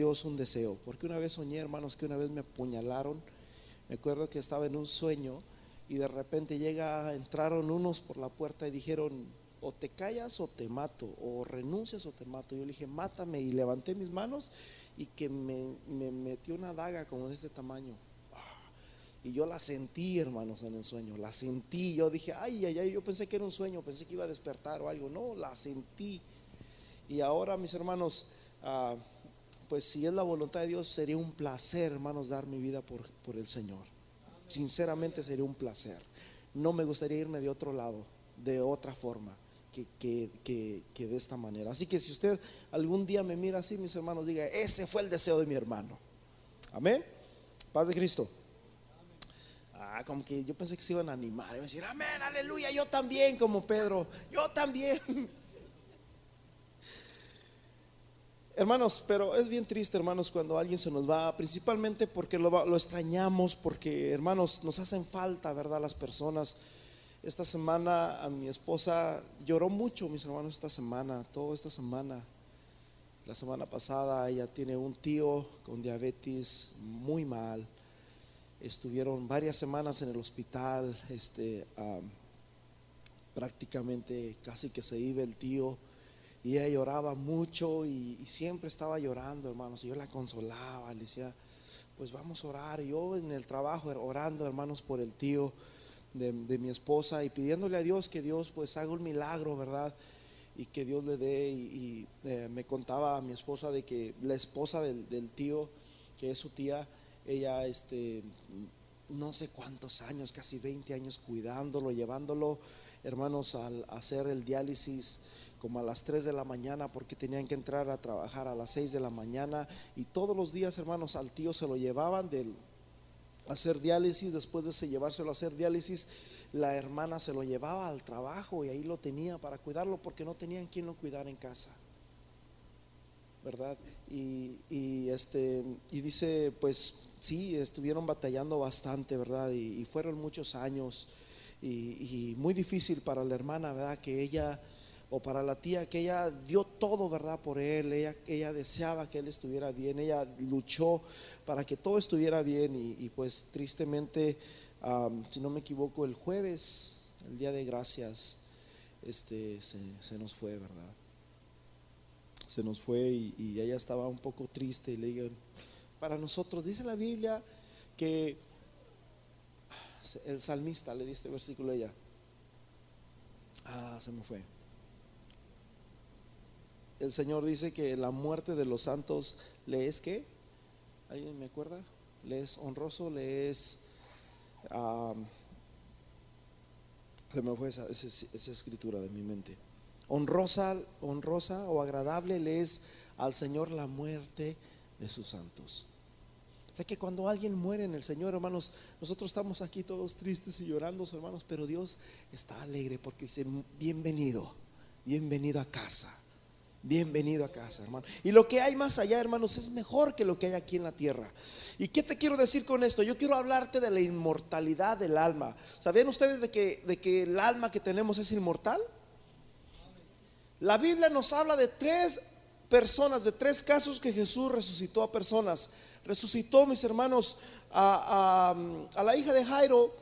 Dios un deseo, porque una vez soñé, hermanos, que una vez me apuñalaron. Me acuerdo que estaba en un sueño y de repente llega, entraron unos por la puerta y dijeron, o te callas o te mato, o renuncias o te mato. Yo le dije, mátame y levanté mis manos y que me, me metió una daga como de este tamaño. Y yo la sentí, hermanos, en el sueño. La sentí. Yo dije, ay, ay, ay, yo pensé que era un sueño, pensé que iba a despertar o algo. No, la sentí. Y ahora, mis hermanos, ah, pues si es la voluntad de Dios, sería un placer, hermanos, dar mi vida por, por el Señor. Sinceramente sería un placer. No me gustaría irme de otro lado, de otra forma. Que, que, que, de esta manera. Así que si usted algún día me mira así, mis hermanos, diga, ese fue el deseo de mi hermano. Amén. Paz de Cristo. Ah, como que yo pensé que se iban a animar. Y decir, amén, aleluya, yo también, como Pedro, yo también. Hermanos, pero es bien triste, hermanos, cuando alguien se nos va, principalmente porque lo, lo, extrañamos, porque, hermanos, nos hacen falta, ¿verdad? Las personas. Esta semana a mi esposa lloró mucho, mis hermanos, esta semana, toda esta semana. La semana pasada ella tiene un tío con diabetes muy mal estuvieron varias semanas en el hospital, este, prácticamente casi que se iba el tío y ella lloraba mucho y, siempre estaba llorando, hermanos. Y yo la consolaba, le decía, pues vamos a orar. Yo en el trabajo orando, hermanos, por el tío de, mi esposa y pidiéndole a Dios que Dios pues haga un milagro, ¿verdad? Y que Dios le dé. Y, eh, me contaba a mi esposa de que la esposa del, del tío, que es su tía, ella, este, no sé cuántos años, casi 20 años cuidándolo, llevándolo, hermanos, al hacer el diálisis como a las 3 de la mañana porque tenían que entrar a trabajar a las 6 de la mañana y todos los días, hermanos, al tío se lo llevaban del hacer diálisis, después de llevárselo a hacer diálisis, la hermana se lo llevaba al trabajo y ahí lo tenía para cuidarlo porque no tenían quien lo cuidara en casa. ¿Verdad? Y, y este y dice, pues sí, estuvieron batallando bastante, ¿verdad? Y, fueron muchos años y, muy difícil para la hermana, ¿verdad? Que ella, o para la tía, que ella dio todo, ¿verdad? Por él, ella, ella deseaba que él estuviera bien, ella luchó para que todo estuviera bien y, pues tristemente, si no me equivoco, el jueves, el día de gracias, este, se, nos fue, ¿verdad? Se nos fue y, ella estaba un poco triste y le digo, para nosotros. Dice la Biblia que el salmista le di este versículo a ella. Ah, se me fue. El Señor dice que la muerte de los santos le es que, ¿alguien me acuerda? Le es honroso, le es... se me fue esa, esa, escritura de mi mente. Honrosa, honrosa o agradable le es al Señor la muerte de sus santos. O sea que cuando alguien muere en el Señor, hermanos, nosotros estamos aquí todos tristes y llorando, hermanos, pero Dios está alegre porque dice, bienvenido, bienvenido a casa. Bienvenido a casa, hermano. Y lo que hay más allá, hermanos, es mejor que lo que hay aquí en la tierra. ¿Y qué te quiero decir con esto? Yo quiero hablarte de la inmortalidad del alma. ¿Sabían ustedes de que, el alma que tenemos es inmortal? La Biblia nos habla de tres personas, de tres casos que Jesús resucitó a personas resucitó, mis hermanos, a, la hija de Jairo.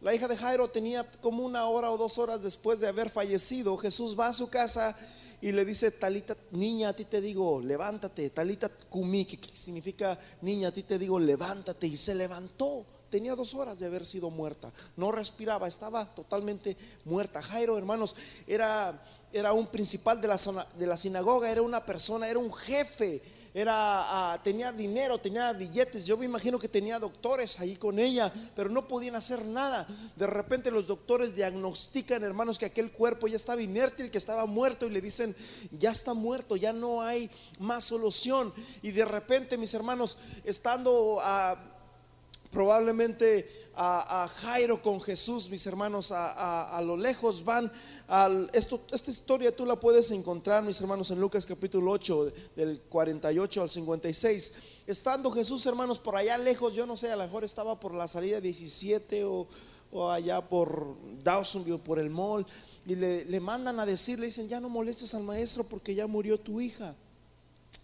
La hija de Jairo tenía como una hora o dos horas después de haber fallecido. Jesús va a su casa y le dice, Talita, niña, a ti te digo, levántate. Talita kumi, que significa niña, a ti te digo, levántate. Y se levantó. Tenía dos horas de haber sido muerta. No respiraba, estaba totalmente muerta. Jairo, hermanos, era, era un principal de la, de la sinagoga, era una persona, era un jefe era, ah, tenía dinero, tenía billetes. Yo me imagino que tenía doctores ahí con ella, pero no podían hacer nada. De repente los doctores diagnostican, hermanos, que aquel cuerpo ya estaba inerte, el que estaba muerto, y le dicen, ya está muerto, ya no hay más solución. Y de repente, mis hermanos, estando a probablemente a, Jairo con Jesús, mis hermanos, a, lo lejos van. Al, esto, esta historia tú la puedes encontrar, mis hermanos, en Lucas capítulo 8, del 48 al 56. Estando Jesús, hermanos, por allá lejos, yo no sé, a lo mejor estaba por la salida 17 o, o allá por Dawsonville, por el mall, y le, le mandan a decir, le dicen, ya no molestes al maestro porque ya murió tu hija.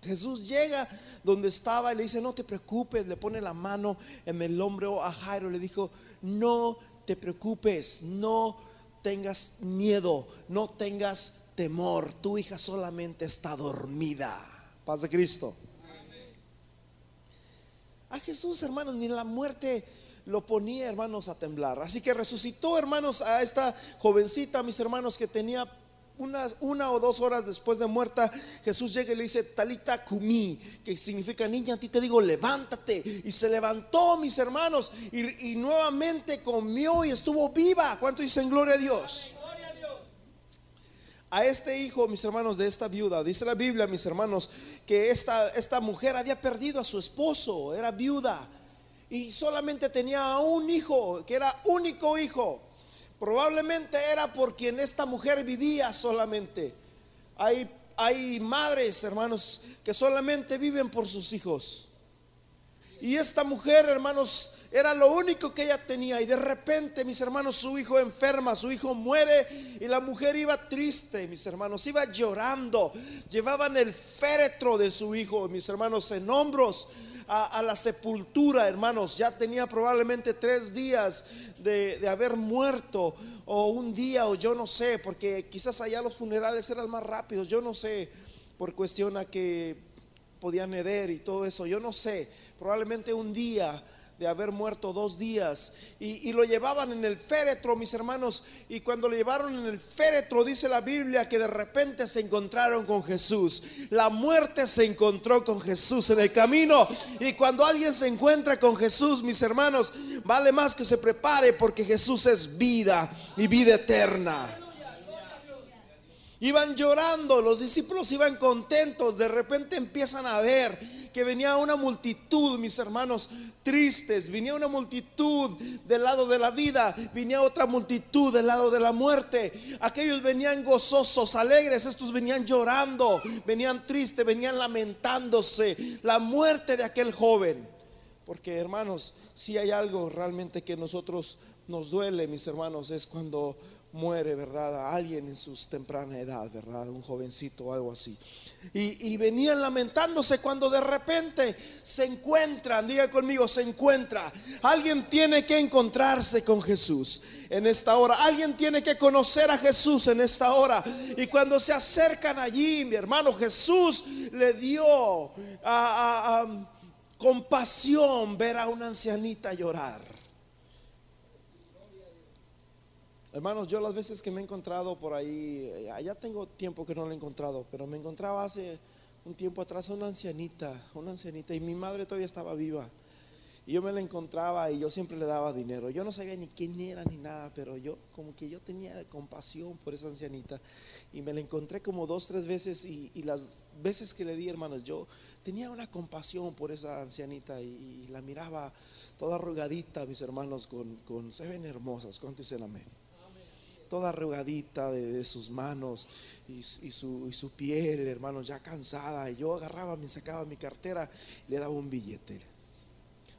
Jesús llega donde estaba y le dice, no te preocupes, le pone la mano en el hombro a Jairo, le dijo, no te preocupes, no tengas miedo, no tengas temor, tu hija solamente está dormida. Paz de Cristo. A Jesús, hermanos, ni la muerte lo ponía, hermanos, a temblar. Así que resucitó, hermanos, a esta jovencita, mis hermanos, que tenía unas, una o dos horas después de muerta, Jesús llega y le dice, Talita Kumi, que significa niña, a ti te digo, levántate. Y se levantó, mis hermanos, y, nuevamente comió y estuvo viva. ¿Cuánto dicen gloria a Dios? a este hijo, mis hermanos, de esta viuda. Dice la Biblia, mis hermanos, que esta, esta mujer había perdido a su esposo, era viuda, y solamente tenía un hijo, que era único hijo. Probablemente era por quien esta mujer vivía solamente. Hay, hay madres, hermanos, que solamente viven por sus hijos. Y esta mujer, hermanos, era lo único que ella tenía. Y de repente, mis hermanos, su hijo enferma, su hijo muere. Y la mujer iba triste, mis hermanos, iba llorando. Llevaban el féretro de su hijo, mis hermanos, en hombros a, la sepultura, hermanos. Ya tenía probablemente tres días de, de, haber muerto, o un día, o yo no sé, porque quizás allá los funerales eran más rápidos, yo no sé, por cuestión a que podían heder y todo eso, yo no sé, probablemente un día de haber muerto dos días. Y, lo llevaban en el féretro, mis hermanos. Y cuando lo llevaron en el féretro, dice la Biblia que de repente se encontraron con Jesús. La muerte se encontró con Jesús en el camino. Y cuando alguien se encuentra con Jesús, mis hermanos, vale más que se prepare porque Jesús es vida y vida eterna. Iban llorando, los discípulos iban contentos, de repente empiezan a ver que venía una multitud, mis hermanos, tristes, venía una multitud del lado de la vida, venía otra multitud del lado de la muerte. Aquellos venían gozosos, alegres, estos venían llorando, venían tristes, venían lamentándose la muerte de aquel joven. Porque hermanos, si hay algo realmente que nosotros nos duele, mis hermanos, es cuando muere, ¿verdad? alguien en su temprana edad, ¿verdad? Un jovencito o algo así. Y, venían lamentándose cuando de repente se encuentran, diga conmigo, se encuentra. Alguien tiene que encontrarse con Jesús en esta hora. Alguien tiene que conocer a Jesús en esta hora. Y cuando se acercan allí, mi hermano Jesús le dio compasión ver a una ancianita llorar. Hermanos, yo las veces que me he encontrado por ahí, eh, ya tengo tiempo que no la he encontrado, pero me encontraba hace un tiempo atrás una ancianita, una ancianita, y mi madre todavía estaba viva. Y yo me la encontraba y yo siempre le daba dinero. Yo no sabía ni quién era ni nada, pero yo como que yo tenía compasión por esa ancianita. Y me la encontré como dos, tres veces y, las veces que le di, hermanos, yo tenía una compasión por esa ancianita y, la miraba toda arrugadita, mis hermanos, con, con se ven hermosas. ¿Cuánto dicen amén? Toda arrugadita de, sus manos y, su, y, su, piel, hermanos, ya cansada. Y yo agarraba, me sacaba mi cartera y le daba un billete.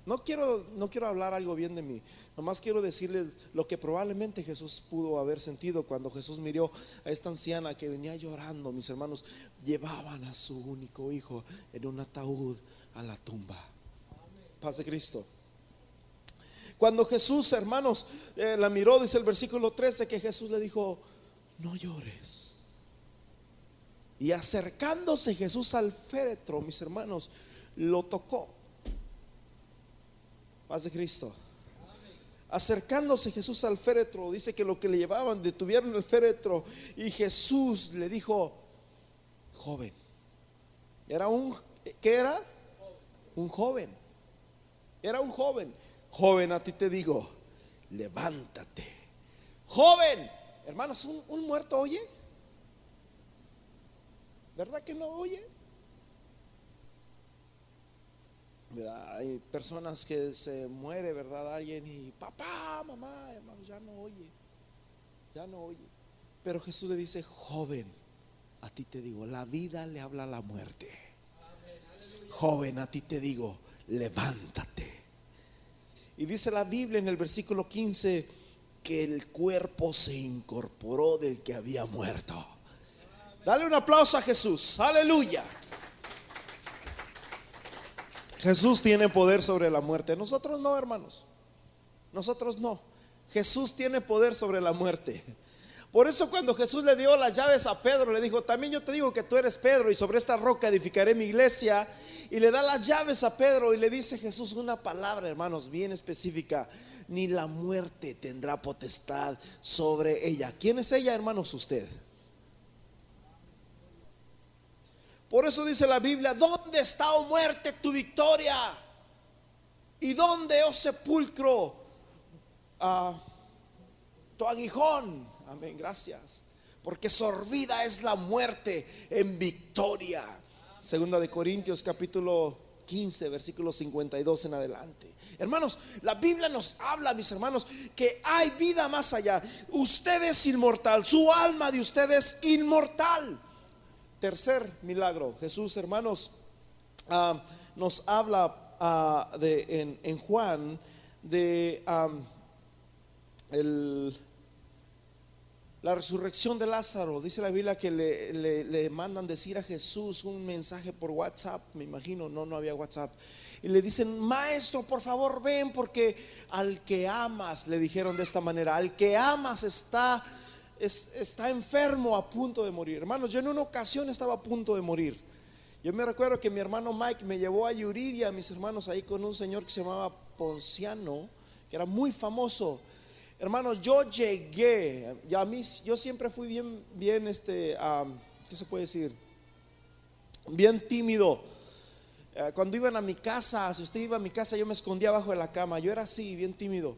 No quiero, no quiero hablar algo bien de mí, nomás quiero decirles lo que probablemente Jesús pudo haber sentido cuando Jesús miró a esta anciana que venía llorando. Mis hermanos llevaban a su único hijo en un ataúd a la tumba. Paz de Cristo. Cuando Jesús, hermanos, eh, la miró, dice el versículo 13, que Jesús le dijo, no llores. Y acercándose Jesús al féretro, mis hermanos, lo tocó. Paz de Cristo. Acercándose Jesús al féretro, dice que lo que le llevaban detuvieron el féretro y Jesús le dijo, joven. Era un, ¿qué era? Un joven. Era un joven. Joven, a ti te digo, levántate. Joven, hermanos, ¿un, muerto oye? ¿Verdad que no oye? Hay personas que se muere, ¿verdad? Alguien y papá, mamá, hermano, ya no oye. Ya no oye. Pero Jesús le dice, joven, a ti te digo, la vida le habla a la muerte. Joven, a ti te digo, levántate. Y dice la Biblia en el versículo 15 que el cuerpo se incorporó del que había muerto. Dale un aplauso a Jesús. Aleluya. Jesús tiene poder sobre la muerte. Nosotros no, hermanos. Nosotros no. Jesús tiene poder sobre la muerte. Por eso cuando Jesús le dio las llaves a Pedro, le dijo, también yo te digo que tú eres Pedro y sobre esta roca edificaré mi iglesia. Y le da las llaves a Pedro y le dice Jesús una palabra, hermanos, bien específica. Ni la muerte tendrá potestad sobre ella. ¿Quién es ella, hermanos? Usted. Por eso dice la Biblia, ¿dónde está, oh muerte, tu victoria? ¿Y dónde, oh sepulcro, ah, tu aguijón? Amén, gracias. Porque sorbida es la muerte en victoria. Segunda de Corintios capítulo 15, versículo 52 en adelante. Hermanos, la Biblia nos habla, mis hermanos, que hay vida más allá. Usted es inmortal, su alma de usted es inmortal. Tercer milagro, Jesús, hermanos, ah, nos habla ah, en, Juan de la resurrección de Lázaro. Dice la Biblia que le, le, mandan decir a Jesús un mensaje por WhatsApp, me imagino, no, no había WhatsApp. Y le dicen, maestro, por favor ven porque al que amas, le dijeron de esta manera, al que amas está está enfermo a punto de morir. Hermanos, yo en una ocasión estaba a punto de morir. Yo me recuerdo que mi hermano Mike me llevó a Yuriria, mis hermanos, ahí con un señor que se llamaba Ponciano, que era muy famoso. Hermanos, yo llegué, a yo siempre fui bien, bien, este, ¿qué se puede decir? Bien tímido. Eh, cuando iban a mi casa, si usted iba a mi casa, yo me escondía abajo de la cama. Yo era así, bien tímido.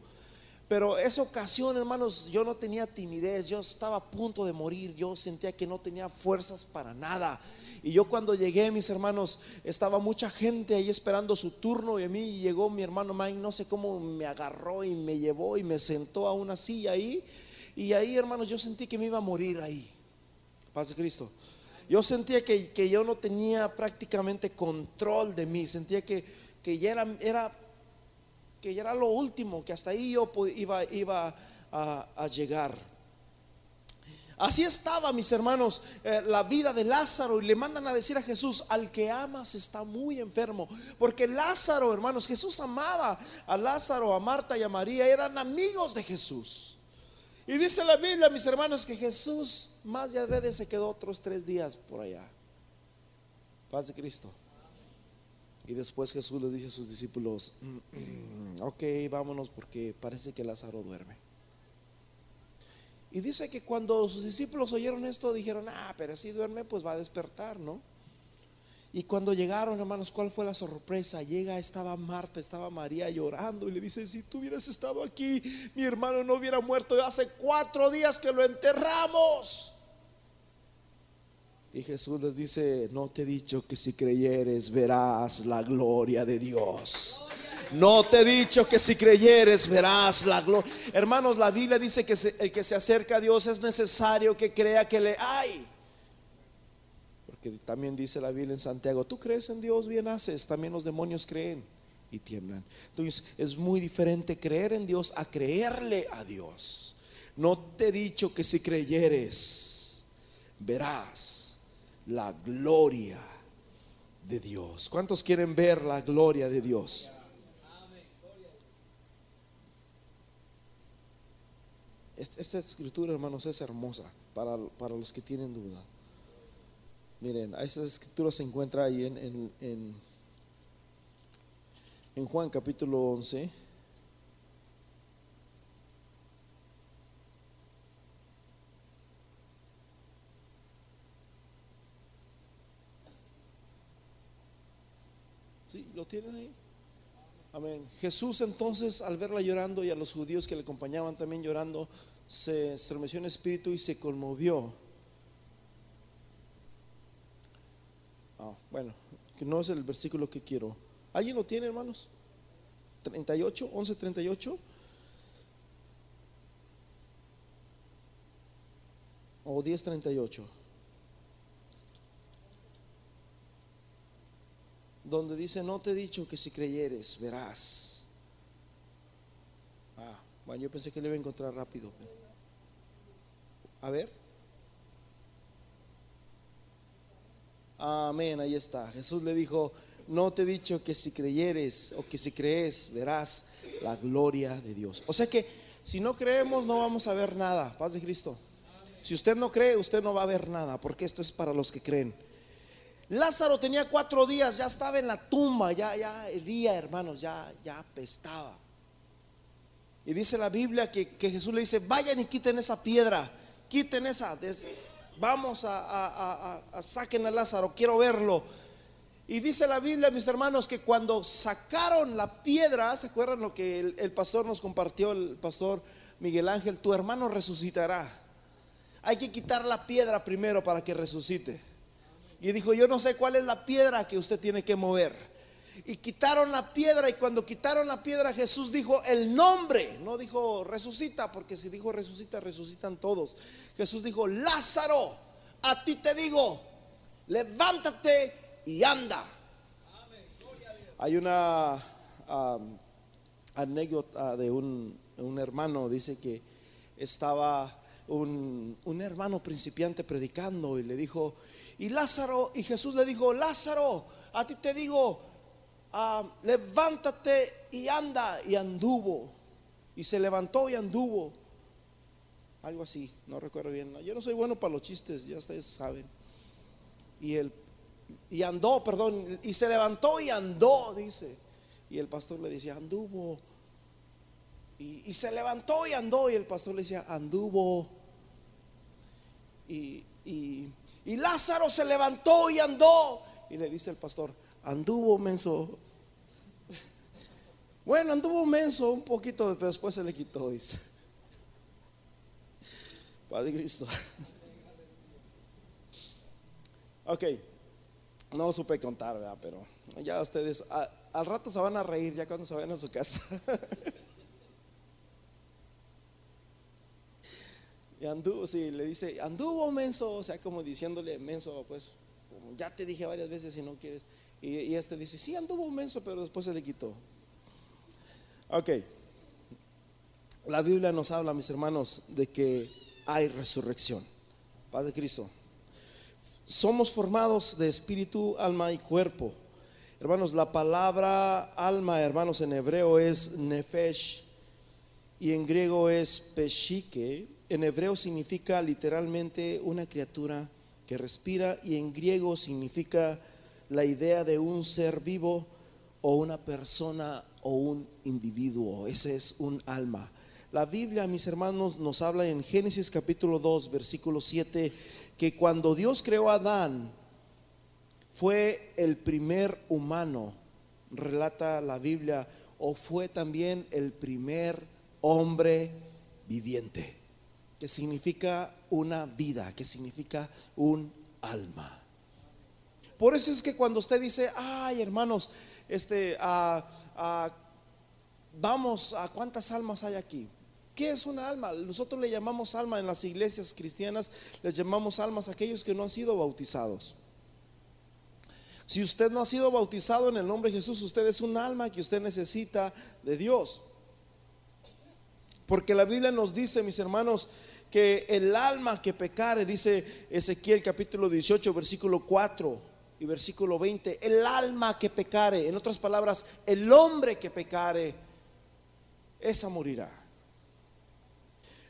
Pero esa ocasión, hermanos, yo no tenía timidez, yo estaba a punto de morir, yo sentía que no tenía fuerzas para nada. Y yo cuando llegué, mis hermanos, estaba mucha gente ahí esperando su turno y a mí llegó mi hermano Mike, no sé cómo me agarró y me llevó y me sentó a una silla ahí. Y ahí, hermanos, yo sentí que me iba a morir ahí. Paz de Cristo. Yo sentía que, que, yo no tenía prácticamente control de mí, sentía que, que ya era, era que ya era lo último, que hasta ahí yo iba, iba a, llegar. Así estaba, mis hermanos, eh, la vida de Lázaro y le mandan a decir a Jesús, al que amas está muy enfermo. Porque Lázaro, hermanos, Jesús amaba a Lázaro, a Marta y a María, eran amigos de Jesús. Y dice la Biblia, mis hermanos, que Jesús más de adrede se quedó otros tres días por allá. Paz de Cristo. Y después Jesús le dice a sus discípulos, mm, ok, vámonos porque parece que Lázaro duerme. Y dice que cuando sus discípulos oyeron esto, dijeron, ah, pero si duerme, pues va a despertar, ¿no? Y cuando llegaron, hermanos, ¿cuál fue la sorpresa? Llega, estaba Marta, estaba María llorando y le dice, si tú hubieras estado aquí, mi hermano no hubiera muerto. Hace cuatro días que lo enterramos. Y Jesús les dice, no te he dicho que si creyeres verás la gloria de Dios. No te he dicho que si creyeres verás la gloria. Hermanos, la Biblia dice que el que se acerca a Dios es necesario que crea que le hay. Porque también dice la Biblia en Santiago, tú crees en Dios, bien haces, también los demonios creen y tiemblan. Entonces es muy diferente creer en Dios a creerle a Dios. No te he dicho que si creyeres verás la gloria de Dios. ¿Cuántos quieren ver la gloria de Dios? Esta escritura, hermanos, es hermosa para, los que tienen duda. Miren, esa escritura se encuentra ahí en, en, en, en Juan capítulo 11. ¿Sí? ¿Lo tienen ahí? Amén. Jesús entonces al verla llorando y a los judíos que le acompañaban también llorando, se estremeció en espíritu y se conmovió. Ah, bueno, que no es el versículo que quiero. ¿Alguien lo tiene, hermanos? 38, 11, 38. O 10, 38. donde dice, no te he dicho que si creyeres, verás. Yo pensé que le iba a encontrar rápido. A ver. Amén, ahí está. Jesús le dijo, no te he dicho que si creyeres o que si crees verás la gloria de Dios. O sea que si no creemos no vamos a ver nada, paz de Cristo. Si usted no cree, usted no va a ver nada, porque esto es para los que creen. Lázaro tenía cuatro días, ya estaba en la tumba, ya, ya el día, hermanos, ya, ya apestaba. Y dice la Biblia que, Jesús le dice, vayan y quiten esa piedra, quiten esa, vamos a, saquen a Lázaro, quiero verlo. Y dice la Biblia, mis hermanos, que cuando sacaron la piedra, ¿se acuerdan lo que el, pastor nos compartió, el pastor Miguel Ángel? Tu hermano resucitará. Hay que quitar la piedra primero para que resucite. Y dijo, yo no sé cuál es la piedra que usted tiene que mover. Y quitaron la piedra y cuando quitaron la piedra Jesús dijo el nombre, no dijo resucita, porque si dijo resucita, resucitan todos. Jesús dijo, Lázaro, a ti te digo, levántate y anda. Hay una anécdota de un, hermano, dice que estaba un, hermano principiante predicando y le dijo, y Lázaro, y Jesús le dijo, Lázaro, a ti te digo, ah, levántate y anda, y anduvo, y se levantó y anduvo. Algo así, no recuerdo bien. Yo no soy bueno para los chistes, ya ustedes saben. Y el y andó, perdón, y se levantó y andó, dice. Y el pastor le decía, anduvo. Y, se levantó y andó, y el pastor le decía, anduvo. Y, y Lázaro se levantó y andó. Y le dice el pastor, anduvo menso. Bueno, anduvo menso un poquito, pero después se le quitó, dice. Padre Cristo. Ok. No lo supe contar, ¿verdad? Pero ya ustedes, al rato se van a reír ya cuando se vayan a su casa. y anduvo, sí, le dice, anduvo menso, o sea, como diciéndole menso, pues, ya te dije varias veces si no quieres. Y, este dice, sí, anduvo menso, pero después se le quitó. Ok. La Biblia nos habla, mis hermanos, de que hay resurrección. Paz de Cristo somos formados de espíritu, alma y cuerpo. Hermanos, la palabra alma, hermanos, en hebreo es nefesh y en griego es peshike. En hebreo significa literalmente una criatura que respira y en griego significa la idea de un ser vivo o una persona o un individuo. Ese es un alma. La Biblia, mis hermanos, nos habla en Génesis capítulo 2, versículo 7 que cuando Dios creó a Adán, fue el primer humano, relata la Biblia, o fue también el primer hombre viviente, que significa una vida, que significa un alma. Por eso es que cuando usted dice, ay hermanos, este, ah, ah, vamos a cuántas almas hay aquí, ¿Qué es una alma? Nosotros le llamamos alma en las iglesias cristianas, les llamamos almas a aquellos que no han sido bautizados. Si usted no ha sido bautizado en el nombre de Jesús, usted es un alma que usted necesita de Dios. Porque la Biblia nos dice, mis hermanos, que el alma que pecare, dice Ezequiel capítulo 18, versículo 4 y versículo 20, el alma que pecare, en otras palabras, el hombre que pecare, esa morirá.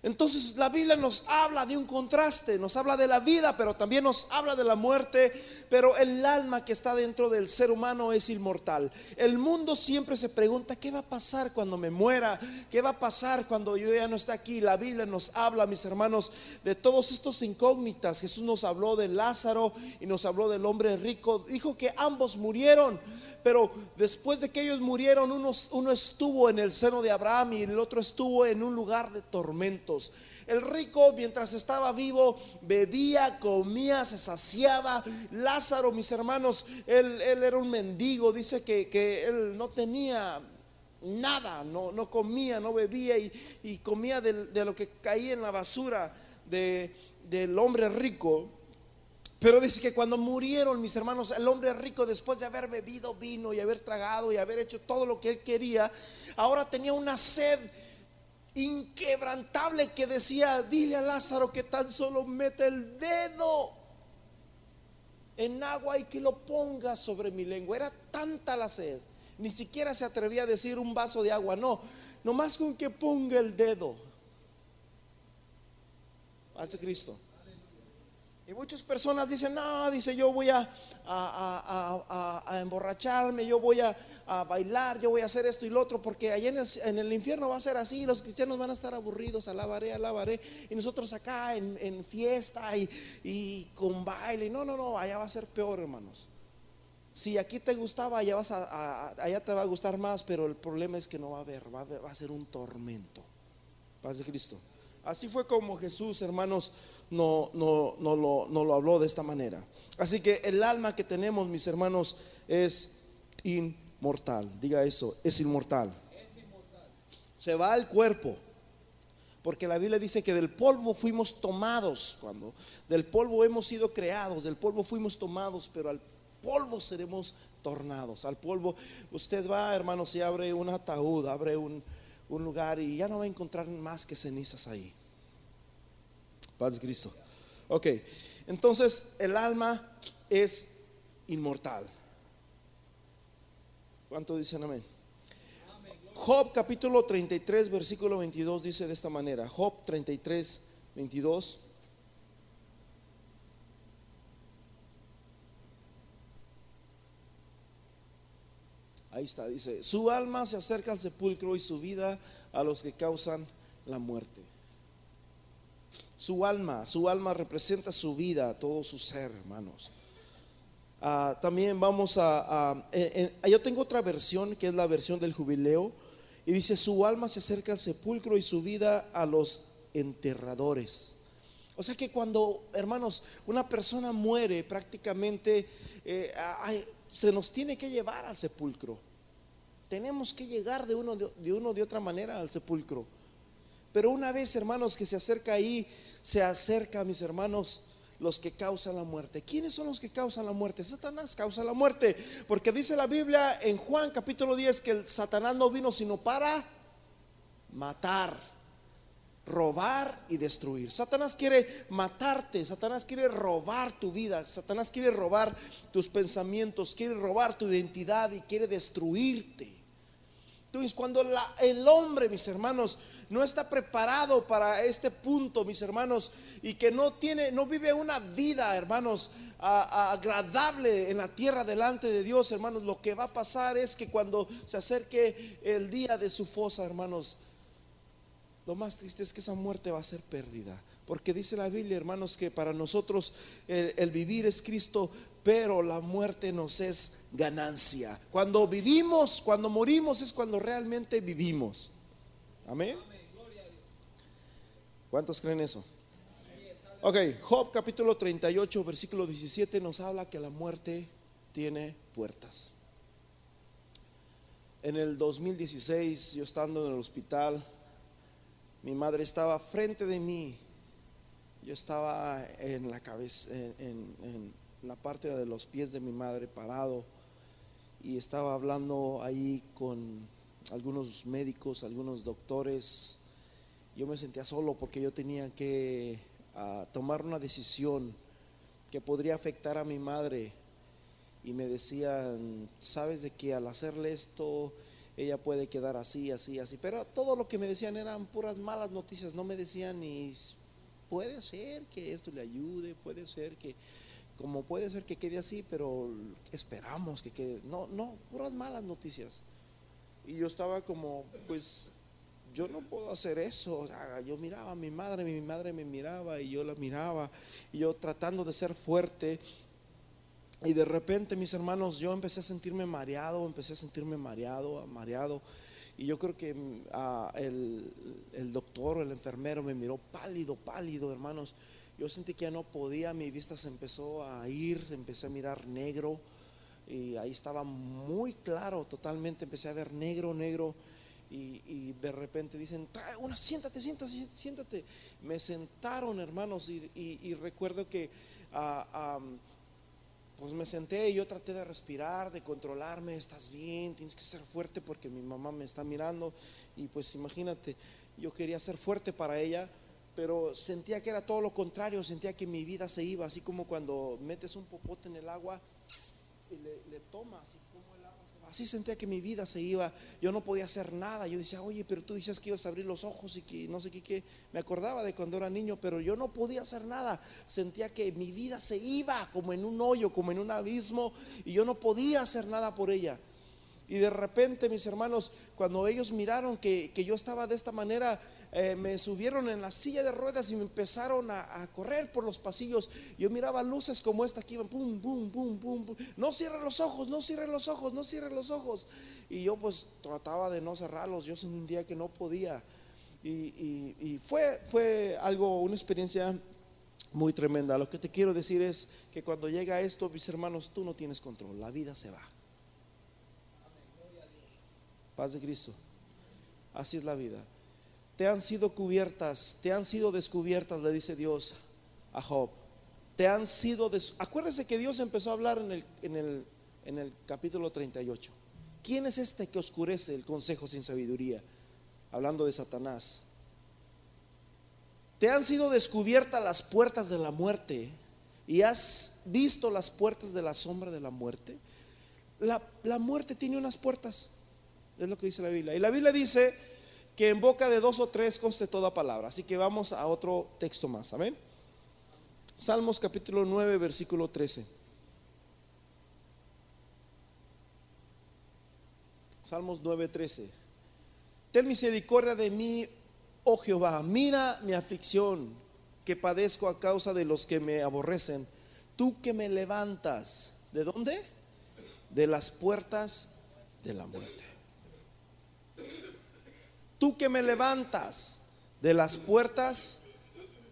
Entonces la Biblia nos habla de un contraste, nos habla de la vida, pero también nos habla de la muerte, pero el alma que está dentro del ser humano es inmortal. El mundo siempre se pregunta, ¿qué va a pasar cuando me muera? ¿Qué va a pasar cuando yo ya no esté aquí? La Biblia nos habla, mis hermanos, de todos estos incógnitas. Jesús nos habló de Lázaro y nos habló del hombre rico. Dijo que ambos murieron, pero después de que ellos murieron, uno, uno estuvo en el seno de Abraham y el otro estuvo en un lugar de tormento. El rico mientras estaba vivo bebía, comía, se saciaba. Lázaro, mis hermanos, él, era un mendigo. Dice que, él no tenía nada, no, no comía, no bebía y, comía de, lo que caía en la basura del hombre rico. Pero dice que cuando murieron mis hermanos, el hombre rico después de haber bebido vino y haber tragado y haber hecho todo lo que él quería, ahora tenía una sed inquebrantable que decía, dile a Lázaro que tan solo mete el dedo en agua y que lo ponga sobre mi lengua. Era tanta la sed. Ni siquiera se atrevía a decir un vaso de agua, no, nomás con que ponga el dedo. Hace Cristo. Y muchas personas dicen, no, dice, yo voy a, a, emborracharme, yo voy a, bailar, yo voy a hacer esto y lo otro, porque allá en el, infierno va a ser así, los cristianos van a estar aburridos, alabaré, alabaré, y nosotros acá en, fiesta y, con baile, no, no, no, allá va a ser peor, hermanos. Si aquí te gustaba, allá, a, te va a gustar más, pero el problema es que no va a haber, va a, a ser un tormento. Paz de Cristo. Así fue como Jesús, hermanos, no, no, no, lo, no lo habló de esta manera. Así que el alma que tenemos, mis hermanos, es inmortal. Diga eso, es inmortal. Se va al cuerpo. Porque la Biblia dice que del polvo fuimos tomados, cuando del polvo hemos sido creados, del polvo fuimos tomados, pero al polvo seremos tornados. Al polvo, usted va, hermano, si abre un ataúd, abre un, un lugar y ya no va a encontrar más que cenizas ahí. Paz de Cristo. Ok, entonces el alma es inmortal. ¿Cuánto dicen amén? Job capítulo 33, versículo 22 dice de esta manera. Job 33, 22. Ahí está, dice, su alma se acerca al sepulcro y su vida a los que causan la muerte. Su alma, su alma representa su vida, todo su ser, hermanos. Ah, también vamos a, yo tengo otra versión que es la versión del jubileo y dice su alma se acerca al sepulcro y su vida a los enterradores. O sea que cuando, hermanos, una persona muere prácticamente eh, se nos tiene que llevar al sepulcro. Tenemos que llegar de uno de, uno de otra manera al sepulcro. Pero una vez, hermanos, que se acerca ahí, se acerca, mis hermanos, los que causan la muerte. ¿Quiénes son los que causan la muerte? Satanás causa la muerte. Porque dice la Biblia en Juan capítulo 10 que Satanás no vino sino para matar, robar y destruir. Satanás quiere matarte, Satanás quiere robar tu vida, Satanás quiere robar tus pensamientos, quiere robar tu identidad y quiere destruirte. Entonces, cuando el hombre, mis hermanos, no está preparado para este punto, mis hermanos, y que no tiene, no vive una vida, hermanos, agradable en la tierra delante de Dios, hermanos, lo que va a pasar es que cuando se acerque el día de su fosa, hermanos, lo más triste es que esa muerte va a ser pérdida. Porque dice la Biblia, hermanos, que para nosotros el vivir es Cristo, pero la muerte nos es ganancia. Cuando vivimos, cuando morimos es cuando realmente vivimos. Amén. ¿Cuántos creen eso? Ok, Job capítulo 38, versículo 17 nos habla que la muerte tiene puertas. En el 2016, yo estando en el hospital, mi madre estaba frente de mí. Yo estaba en la cabeza, la parte de los pies de mi madre parado y estaba hablando ahí con algunos médicos, algunos doctores. Yo me sentía solo porque yo tenía que ah, tomar una decisión que podría afectar a mi madre. Y me decían, sabes de que al hacerle esto, ella puede quedar así, así, así. Pero todo lo que me decían eran puras malas noticias. No me decían ni, puede ser que esto le ayude, puede ser que como puede ser que quede así, pero esperamos que quede. No, no, puras malas noticias. Y yo estaba como, pues, yo no puedo hacer eso. Yo miraba a mi madre, mi madre me miraba y yo la miraba, y yo tratando de ser fuerte. Y de repente, mis hermanos, yo empecé a sentirme mareado, empecé a sentirme mareado, mareado. Y yo creo que ah, el, el doctor o el enfermero me miró pálido, pálido, hermanos yo sentí que ya no podía, mi vista se empezó a ir, empecé a mirar negro y ahí estaba muy claro, totalmente, empecé a ver negro, negro y, de repente dicen, Trae una, siéntate, siéntate, siéntate. Me sentaron, hermanos, y, recuerdo que ah, pues me senté y yo traté de respirar, de controlarme, estás bien, tienes que ser fuerte porque mi mamá me está mirando y pues imagínate, yo quería ser fuerte para ella pero sentía que era todo lo contrario, sentía que mi vida se iba, así como cuando metes un popote en el agua y le, le tomas. Así sentía que mi vida se iba, yo no podía hacer nada, yo decía, oye, pero tú dices que ibas a abrir los ojos y que no sé qué, qué. me acordaba de cuando era niño, pero yo no podía hacer nada, sentía que mi vida se iba como en un hoyo, como en un abismo, y yo no podía hacer nada por ella. Y de repente, mis hermanos, cuando ellos miraron que, que yo estaba de esta manera, eh, me subieron en la silla de ruedas y me empezaron a, a, correr por los pasillos. Yo miraba luces como esta que iban, pum, pum, pum, pum. No cierren los ojos, no cierren los ojos, no cierren los ojos. Y yo pues trataba de no cerrarlos, yo sentía que no podía. Y, y, y fue, fue algo, una experiencia muy tremenda. Lo que te quiero decir es que cuando llega esto, mis hermanos, tú no tienes control, la vida se va. Paz de Cristo. Así es la vida te han sido cubiertas, te han sido descubiertas, le dice Dios a Job. Te han sido des... Acuérdese que Dios empezó a hablar en el, en, el, en el capítulo 38. ¿Quién es este que oscurece el consejo sin sabiduría? Hablando de Satanás. Te han sido descubiertas las puertas de la muerte y has visto las puertas de la sombra de la muerte. La, la muerte tiene unas puertas, es lo que dice la Biblia. Y la Biblia dice que en boca de dos o tres conste toda palabra. Así que vamos a otro texto más. Amén. Salmos capítulo 9, versículo 13. Salmos 9, 13. Ten misericordia de mí, oh Jehová. Mira mi aflicción que padezco a causa de los que me aborrecen. Tú que me levantas. ¿De dónde? De las puertas de la muerte tú que me levantas de las puertas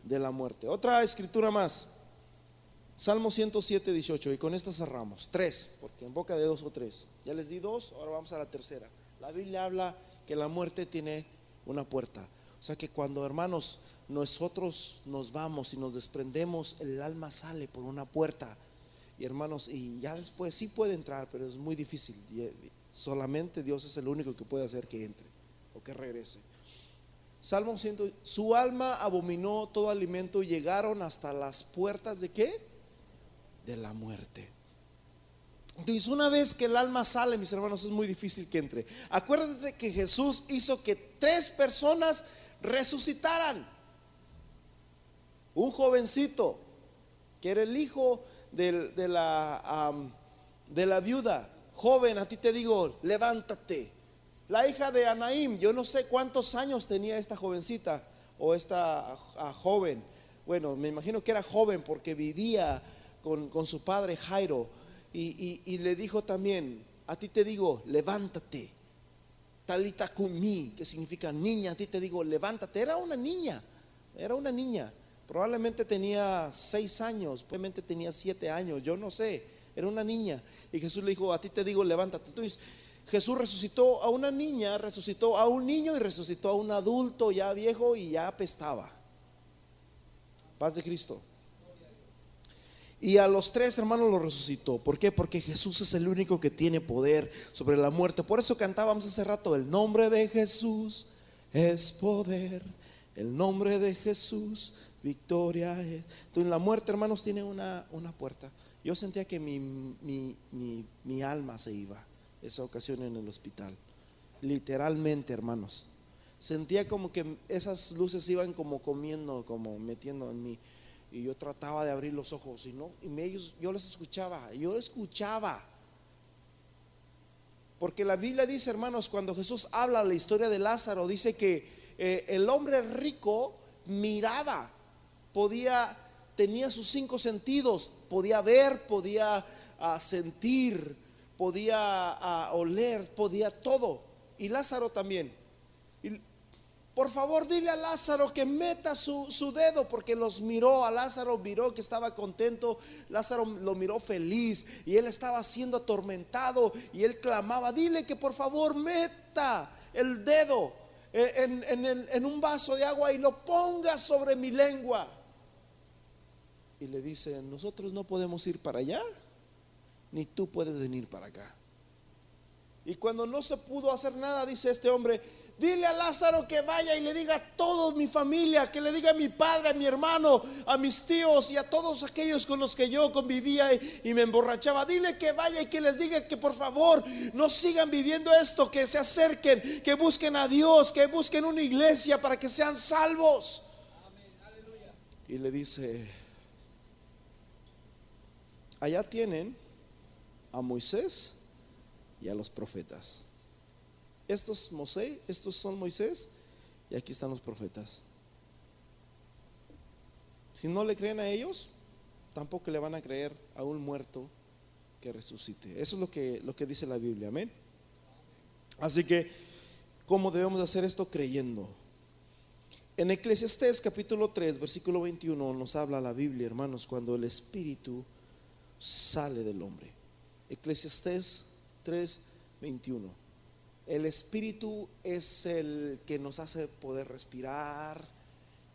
de la muerte. Otra escritura más. Salmo 107, 18. Y con esta cerramos. Tres, porque en boca de dos o tres. Ya les di dos, ahora vamos a la tercera. La Biblia habla que la muerte tiene una puerta. O sea que cuando, hermanos, nosotros nos vamos y nos desprendemos, el alma sale por una puerta. Y hermanos, y ya después sí puede entrar, pero es muy difícil. Eh, solamente Dios es el único que puede hacer que entre que regrese. Salmo 100, su alma abominó todo alimento y llegaron hasta las puertas de qué? De la muerte. Entonces, una vez que el alma sale, mis hermanos, es muy difícil que entre. Acuérdense que Jesús hizo que tres personas resucitaran. Un jovencito, que era el hijo de, la viuda. Joven, a ti te digo, levántate. La hija de Anaim, yo no sé cuántos años tenía esta jovencita o esta joven. Bueno, me imagino que era joven porque vivía con, su padre Jairo. Y, le dijo también, a ti te digo, levántate. Talita kumi, que significa niña, a ti te digo, levántate. Era una niña, era una niña. Probablemente tenía seis años, probablemente tenía siete años, yo no sé. Era una niña. Y Jesús le dijo, a ti te digo, levántate. Entonces, Jesús resucitó a una niña, resucitó a un niño y resucitó a un adulto ya viejo y ya apestaba. Paz de Cristo. Y a los tres hermanos los resucitó. ¿Por qué? Porque Jesús es el único que tiene poder sobre la muerte. Por eso cantábamos hace rato, el nombre de Jesús es poder. El nombre de Jesús, victoria es. Entonces la muerte, hermanos, tiene una, una puerta. Yo sentía que mi, mi, mi, mi alma se iba esa ocasión en el hospital. Literalmente, hermanos. Sentía como que esas luces iban como comiendo, como metiendo en mí. Y yo trataba de abrir los ojos y no, y me, yo los escuchaba, yo escuchaba. Porque la Biblia dice, hermanos, cuando Jesús habla la historia de Lázaro, dice que eh, el hombre rico miraba, podía, tenía sus cinco sentidos, podía ver, podía ah, sentir, podía oler, podía todo. Y Lázaro también. Y, por favor, dile a Lázaro que meta su, su, dedo, porque los miró. A Lázaro miró que estaba contento. Lázaro lo miró feliz y él estaba siendo atormentado y él clamaba, dile que por favor meta el dedo en, en, en un vaso de agua y lo ponga sobre mi lengua. Y le dice, nosotros no podemos ir para allá ni tú puedes venir para acá. Y cuando no se pudo hacer nada, dice este hombre, Dile a Lázaro que vaya y le diga a toda mi familia, que le diga a mi padre, a mi hermano, a mis tíos y a todos aquellos con los que yo convivía y, me emborrachaba. Dile que vaya y que les diga que por favor no sigan viviendo esto, que se acerquen, que busquen a Dios, que busquen una iglesia para que sean salvos. Y le dice, allá tienen a Moisés y a los profetas. Estos Moisés, estos son Moisés y aquí están los profetas. Si no le creen a ellos, tampoco le van a creer a un muerto que resucite. Eso es lo que, lo que dice la Biblia, amén. Así que, ¿cómo debemos hacer esto? Creyendo. En Eclesiastés capítulo 3, versículo 21 nos habla la Biblia, hermanos, cuando el Espíritu sale del hombre. Eclesiastés 3, 21. El espíritu es el que nos hace poder respirar,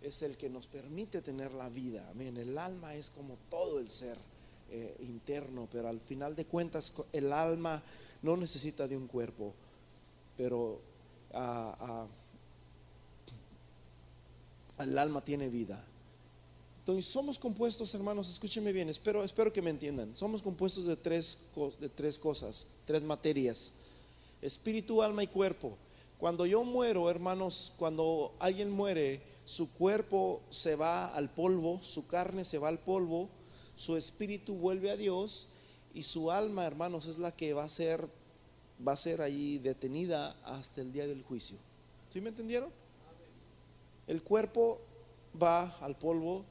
es el que nos permite tener la vida. Amén. El alma es como todo el ser eh, interno, pero al final de cuentas el alma no necesita de un cuerpo, pero ah, ah, el alma tiene vida. Entonces somos compuestos, hermanos, escúchenme bien, espero, espero que me entiendan. Somos compuestos de tres, de tres cosas, tres materias espíritu, alma y cuerpo. Cuando yo muero, hermanos, cuando alguien muere, su cuerpo se va al polvo, su carne se va al polvo, su espíritu vuelve a Dios y su alma, hermanos, es la que va a ser va a ser ahí detenida hasta el día del juicio. ¿Sí me entendieron? El cuerpo va al polvo,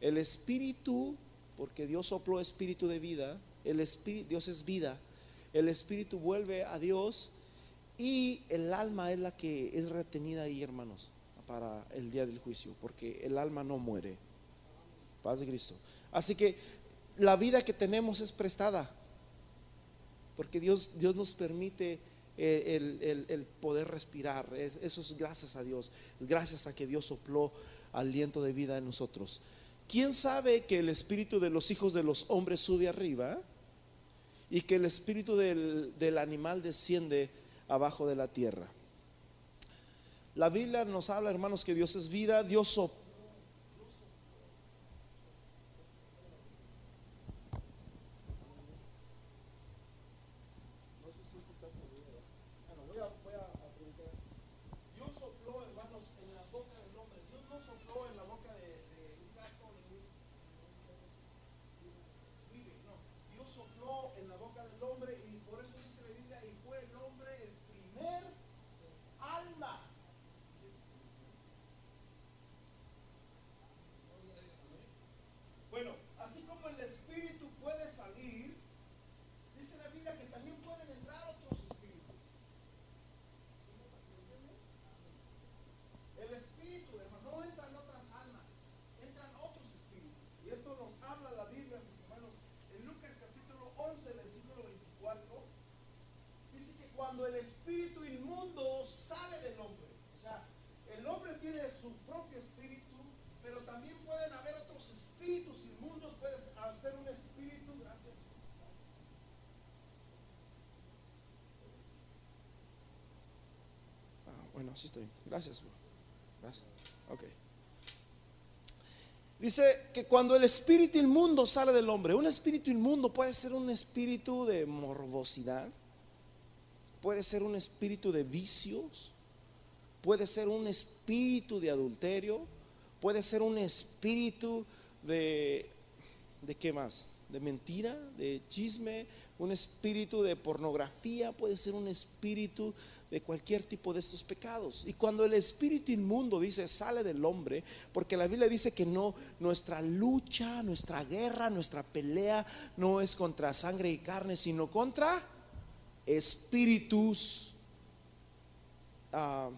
el espíritu, porque Dios sopló espíritu de vida, el espíritu, Dios es vida, el espíritu vuelve a Dios y el alma es la que es retenida ahí, hermanos, para el día del juicio, porque el alma no muere. Paz de Cristo. Así que la vida que tenemos es prestada, porque Dios, Dios nos permite eh, el, poder respirar. Eso es gracias a Dios, gracias a que Dios sopló aliento de vida en nosotros. ¿Quién sabe que el espíritu de los hijos de los hombres sube arriba? y que el espíritu del, animal desciende abajo de la tierra. La Biblia nos habla, hermanos, que Dios es vida, Dios Gracias. Gracias. Ok. Dice que cuando el espíritu inmundo sale del hombre, un espíritu inmundo puede ser un espíritu de morbosidad, puede ser un espíritu de vicios, puede ser un espíritu de adulterio, puede ser un espíritu de, ¿de qué más? De mentira, de chisme, un espíritu de pornografía, puede ser un espíritu de cualquier tipo de estos pecados. Y cuando el espíritu inmundo dice sale del hombre, porque la Biblia dice que no, nuestra lucha, nuestra guerra, nuestra pelea no es contra sangre y carne, sino contra espíritus ah,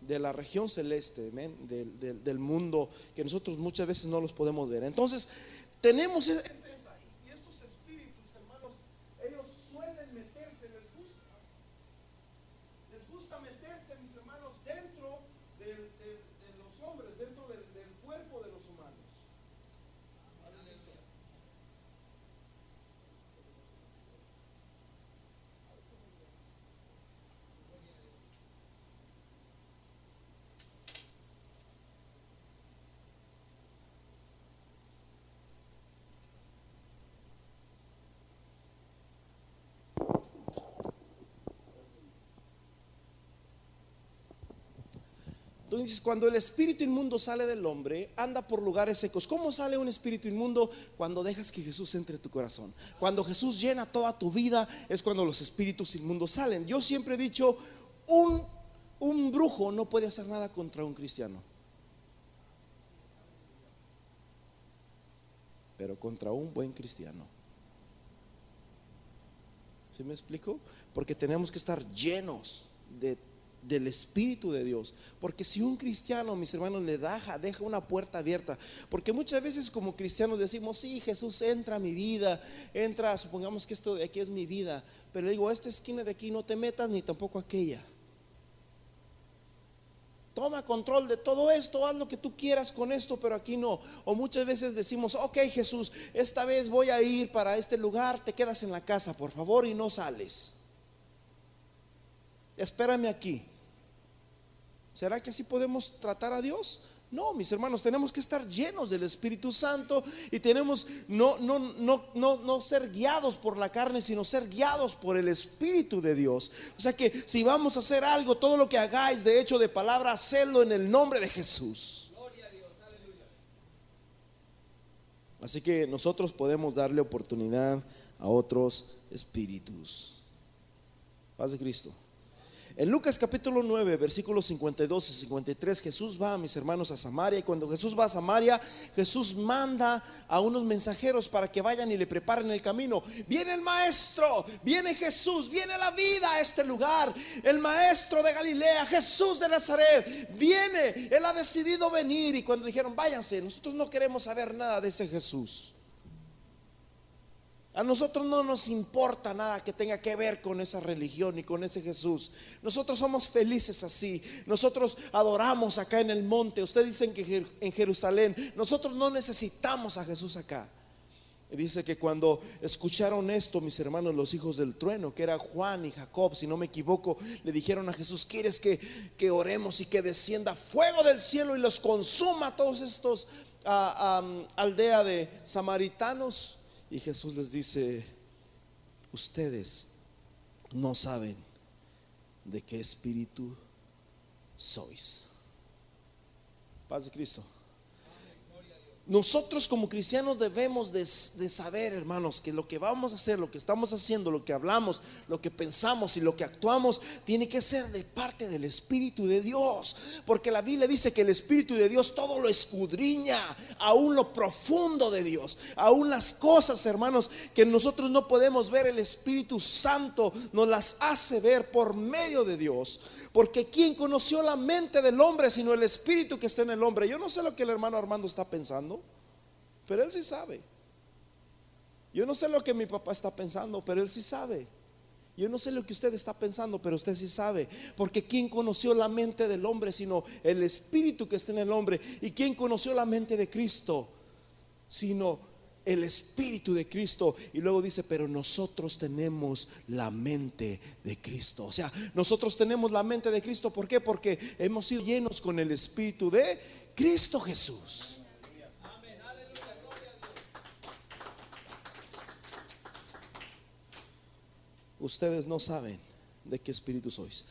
de la región celeste, del, del, mundo, que nosotros muchas veces no los podemos ver. Entonces, tenemos Entonces, cuando el espíritu inmundo sale del hombre, anda por lugares secos. ¿Cómo sale un espíritu inmundo? Cuando dejas que Jesús entre en tu corazón. Cuando Jesús llena toda tu vida, es cuando los espíritus inmundos salen. Yo siempre he dicho, un, un brujo no puede hacer nada contra un cristiano. Pero contra un buen cristiano. ¿Sí me explico? Porque tenemos que estar llenos de del Espíritu de Dios. Porque si un cristiano, mis hermanos, le deja, deja una puerta abierta, porque muchas veces como cristianos decimos, sí, Jesús entra a mi vida, entra, supongamos que esto de aquí es mi vida, pero le digo, esta esquina de aquí no te metas ni tampoco aquella. Toma control de todo esto, haz lo que tú quieras con esto, pero aquí no. O muchas veces decimos, ok Jesús, esta vez voy a ir para este lugar, te quedas en la casa, por favor, y no sales. Espérame aquí. ¿Será que así podemos tratar a Dios? No, mis hermanos, tenemos que estar llenos del Espíritu Santo y tenemos no, no, no, no, no ser guiados por la carne, sino ser guiados por el Espíritu de Dios. O sea que si vamos a hacer algo, todo lo que hagáis de hecho de palabra, hacedlo en el nombre de Jesús. Así que nosotros podemos darle oportunidad a otros espíritus. Paz de Cristo. En Lucas capítulo 9, versículos 52 y 53, Jesús va, mis hermanos, a Samaria. Y cuando Jesús va a Samaria, Jesús manda a unos mensajeros para que vayan y le preparen el camino. Viene el maestro, viene Jesús, viene la vida a este lugar. El maestro de Galilea, Jesús de Nazaret, viene. Él ha decidido venir. Y cuando dijeron, váyanse, nosotros no queremos saber nada de ese Jesús. A nosotros no nos importa nada que tenga que ver con esa religión y con ese Jesús. Nosotros somos felices así. Nosotros adoramos acá en el monte. Ustedes dicen que en Jerusalén. Nosotros no necesitamos a Jesús acá. dice que cuando escucharon esto, mis hermanos, los hijos del trueno, que era Juan y Jacob, si no me equivoco, le dijeron a Jesús, ¿quieres que, que oremos y que descienda fuego del cielo y los consuma a todos estos uh, aldea de samaritanos? Y Jesús les dice, ustedes no saben de qué espíritu sois. Paz de Cristo. Nosotros como cristianos debemos de, saber, hermanos, que lo que vamos a hacer, lo que estamos haciendo, lo que hablamos, lo que pensamos y lo que actuamos, tiene que ser de parte del Espíritu de Dios. Porque la Biblia dice que el Espíritu de Dios todo lo escudriña, aún lo profundo de Dios, aún las cosas, hermanos, que nosotros no podemos ver, el Espíritu Santo nos las hace ver por medio de Dios. Porque ¿quién conoció la mente del hombre sino el espíritu que está en el hombre? Yo no sé lo que el hermano Armando está pensando, pero él sí sabe. Yo no sé lo que mi papá está pensando, pero él sí sabe. Yo no sé lo que usted está pensando, pero usted sí sabe. Porque ¿quién conoció la mente del hombre sino el espíritu que está en el hombre? ¿Y quién conoció la mente de Cristo sino el Espíritu de Cristo. Y luego dice, pero nosotros tenemos la mente de Cristo. O sea, nosotros tenemos la mente de Cristo. ¿Por qué? Porque hemos sido llenos con el Espíritu de Cristo Jesús. Ustedes no saben de qué espíritu sois.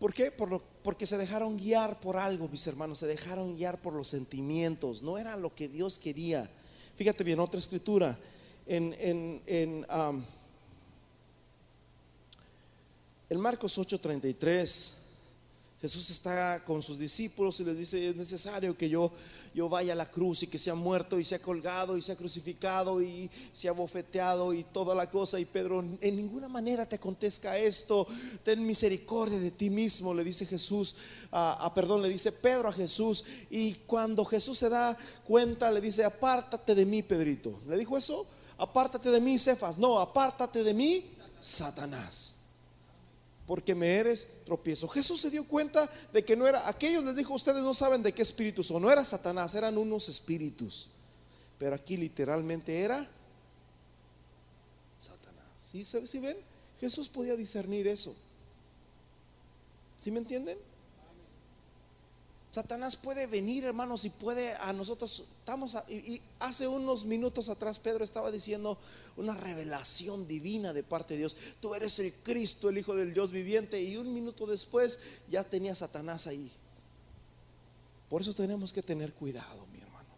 ¿Por qué? Por lo, porque se dejaron guiar por algo, mis hermanos, se dejaron guiar por los sentimientos, no era lo que Dios quería. Fíjate bien, otra escritura. En, en, en, en Marcos 8:33 Jesús está con sus discípulos y les dice, es necesario que yo, yo vaya a la cruz y que sea muerto y sea colgado y sea crucificado y sea bofeteado y toda la cosa. Y Pedro, en ninguna manera te acontezca esto, ten misericordia de ti mismo, le dice Jesús, a, perdón, le dice Pedro a Jesús. Y cuando Jesús se da cuenta, le dice, apártate de mí, Pedrito. ¿Le dijo eso? Apártate de mí, Cefas. No, apártate de mí, Satanás porque me eres tropiezo. Jesús se dio cuenta de que no era, aquellos les dijo, ustedes no saben de qué espíritu son, no era Satanás, eran unos espíritus. Pero aquí literalmente era Satanás. ¿Sí, ¿Sí ven? Jesús podía discernir eso. ¿Sí me entienden? Satanás puede venir, hermanos, y puede a nosotros. Estamos y, hace unos minutos atrás Pedro estaba diciendo una revelación divina de parte de Dios. Tú eres el Cristo, el Hijo del Dios viviente, y un minuto después ya tenía Satanás ahí. Por eso tenemos que tener cuidado, mi hermano.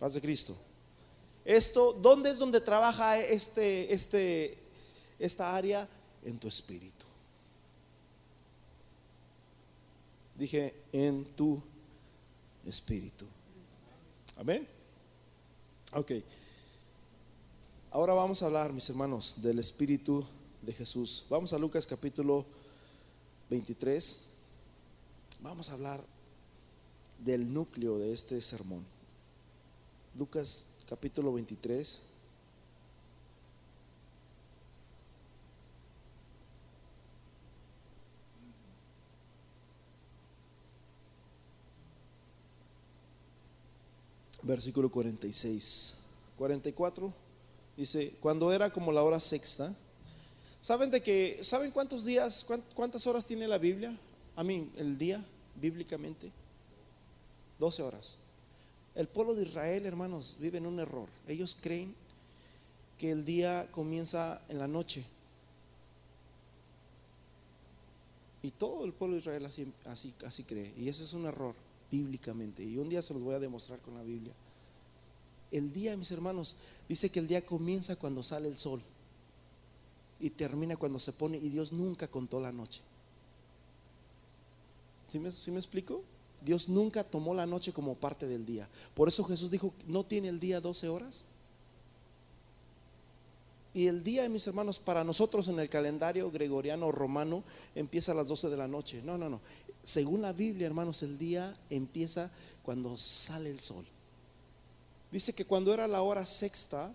Paz de Cristo. Esto, ¿dónde es donde trabaja este, este, esta área? En tu espíritu. Dije, en tu espíritu. Amén. Ok. Ahora vamos a hablar, mis hermanos, del espíritu de Jesús. Vamos a Lucas capítulo 23. Vamos a hablar del núcleo de este sermón. Lucas capítulo 23. Versículo 46. 44 dice, cuando era como la hora sexta, ¿saben de que saben cuántos días, cuántas horas tiene la Biblia? A mí, el día bíblicamente 12 horas. El pueblo de Israel, hermanos, vive en un error. Ellos creen que el día comienza en la noche. Y todo el pueblo de Israel así, así, así cree. Y eso es un error bíblicamente. Y un día se los voy a demostrar con la Biblia. El día, mis hermanos, dice que el día comienza cuando sale el sol y termina cuando se pone. Y Dios nunca contó la noche. ¿Sí me, ¿sí me explico? Dios nunca tomó la noche como parte del día. Por eso Jesús dijo, ¿no tiene el día 12 horas? Y el día, mis hermanos, para nosotros en el calendario gregoriano romano empieza a las 12 de la noche. No, no, no según la Biblia, hermanos, el día empieza cuando sale el sol. Dice que cuando era la hora sexta,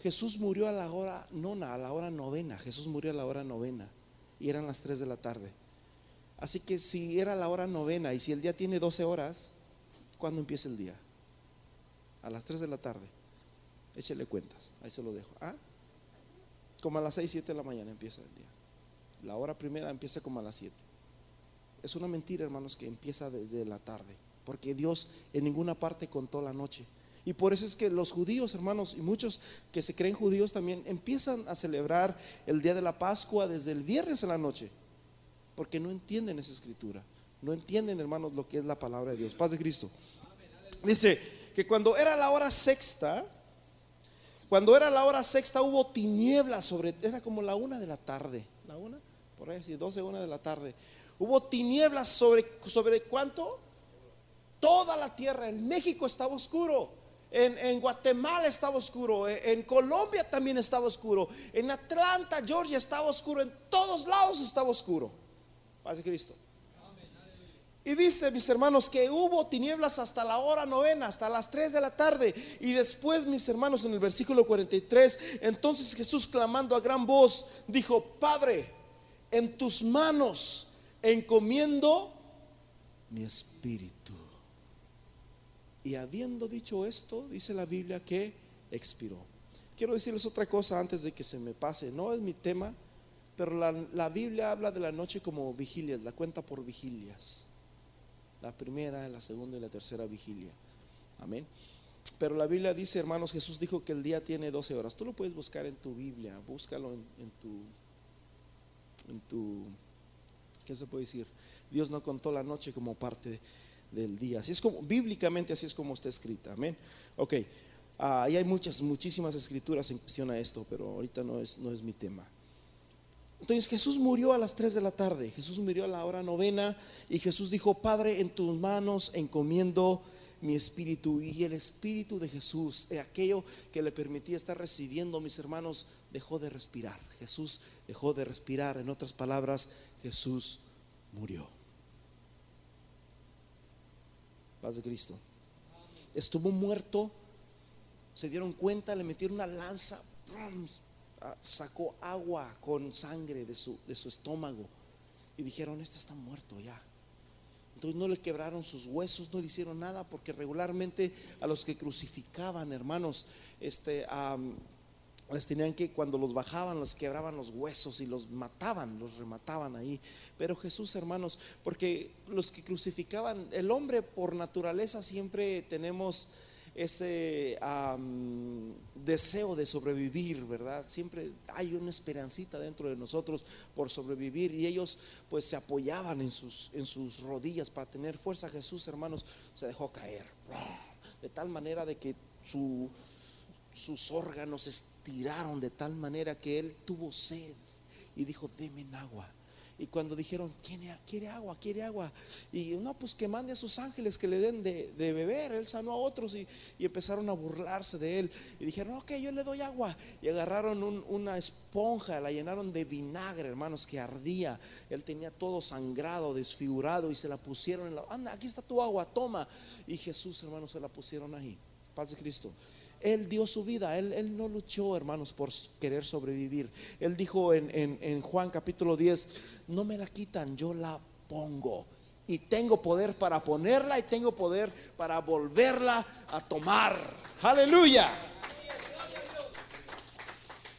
Jesús murió a la hora nona, a la hora novena. Jesús murió a la hora novena y eran las 3 de la tarde. Así que si era la hora novena y si el día tiene 12 horas, ¿cuándo empieza el día? A las 3 de la tarde. Échele cuentas, ahí se lo dejo. ¿Ah? Como a las 6, 7 de la mañana empieza el día. La hora primera empieza como a las 7. Es una mentira, hermanos, que empieza desde la tarde, porque Dios en ninguna parte contó la noche. Y por eso es que los judíos, hermanos, y muchos que se creen judíos también, empiezan a celebrar el día de la Pascua desde el viernes en la noche, porque no entienden esa escritura. No entienden, hermanos, lo que es la palabra de Dios. Paz de Cristo. Dice que cuando era la hora sexta, cuando era la hora sexta hubo tinieblas sobre, era como la una de la tarde, la una, por ahí así, doce, una de la tarde. Hubo tinieblas sobre, sobre cuánto? Toda la tierra. En México estaba oscuro. En, Guatemala estaba oscuro. En, Colombia también estaba oscuro. En Atlanta, Georgia estaba oscuro. En todos lados estaba oscuro. Paz Cristo. Y dice, mis hermanos, que hubo tinieblas hasta la hora novena, hasta las 3 de la tarde. Y después, mis hermanos, en el versículo 43, entonces Jesús clamando a gran voz, dijo, Padre, en tus manos encomiendo mi espíritu. Y habiendo dicho esto, dice la Biblia que expiró. Quiero decirles otra cosa antes de que se me pase. No es mi tema, pero la, Biblia habla de la noche como vigilias, la cuenta por vigilias. La primera, la segunda y la tercera vigilia. Amén. Pero la Biblia dice, hermanos, Jesús dijo que el día tiene 12 horas. Tú lo puedes buscar en tu Biblia, búscalo en, tu, en tu ¿qué se puede decir? Dios no contó la noche como parte del día. Así es como, bíblicamente así es como está escrita. Amén. Ok. Ah, hay muchas, muchísimas escrituras en cuestión a esto, pero ahorita no es, no es mi tema. Entonces Jesús murió a las 3 de la tarde, Jesús murió a la hora novena y Jesús dijo, Padre, en tus manos encomiendo mi espíritu y el espíritu de Jesús, aquello que le permitía estar recibiendo, mis hermanos, dejó de respirar. Jesús dejó de respirar, en otras palabras, Jesús murió. Paz de Cristo. Estuvo muerto, se dieron cuenta, le metieron una lanza, sacó agua con sangre de su, de su estómago y dijeron, este está muerto ya. Entonces no le quebraron sus huesos, no le hicieron nada, porque regularmente a los que crucificaban, hermanos, este, les tenían que, cuando los bajaban, los quebraban los huesos y los mataban, los remataban ahí. Pero Jesús, hermanos, porque los que crucificaban, el hombre por naturaleza siempre tenemos ese deseo de sobrevivir, ¿verdad? Siempre hay una esperancita dentro de nosotros por sobrevivir y ellos pues se apoyaban en sus, en sus rodillas para tener fuerza. Jesús, hermanos, se dejó caer de tal manera de que su, sus órganos estiraron de tal manera que él tuvo sed y dijo, deme agua. Y cuando dijeron, ¿quiere, agua? ¿Quiere agua? Y no, pues que mande a sus ángeles que le den de, beber. Él sanó a otros y, empezaron a burlarse de él. Y dijeron, ok, yo le doy agua. Y agarraron una esponja, la llenaron de vinagre, hermanos, que ardía. Él tenía todo sangrado, desfigurado y se la pusieron en la... Anda, aquí está tu agua, toma. Y Jesús, hermanos, se la pusieron ahí. Paz de Cristo. Él dio su vida, él, no luchó, hermanos, por querer sobrevivir. Él dijo en, en, Juan capítulo 10, no me la quitan, yo la pongo. Y tengo poder para ponerla y tengo poder para volverla a tomar. Aleluya.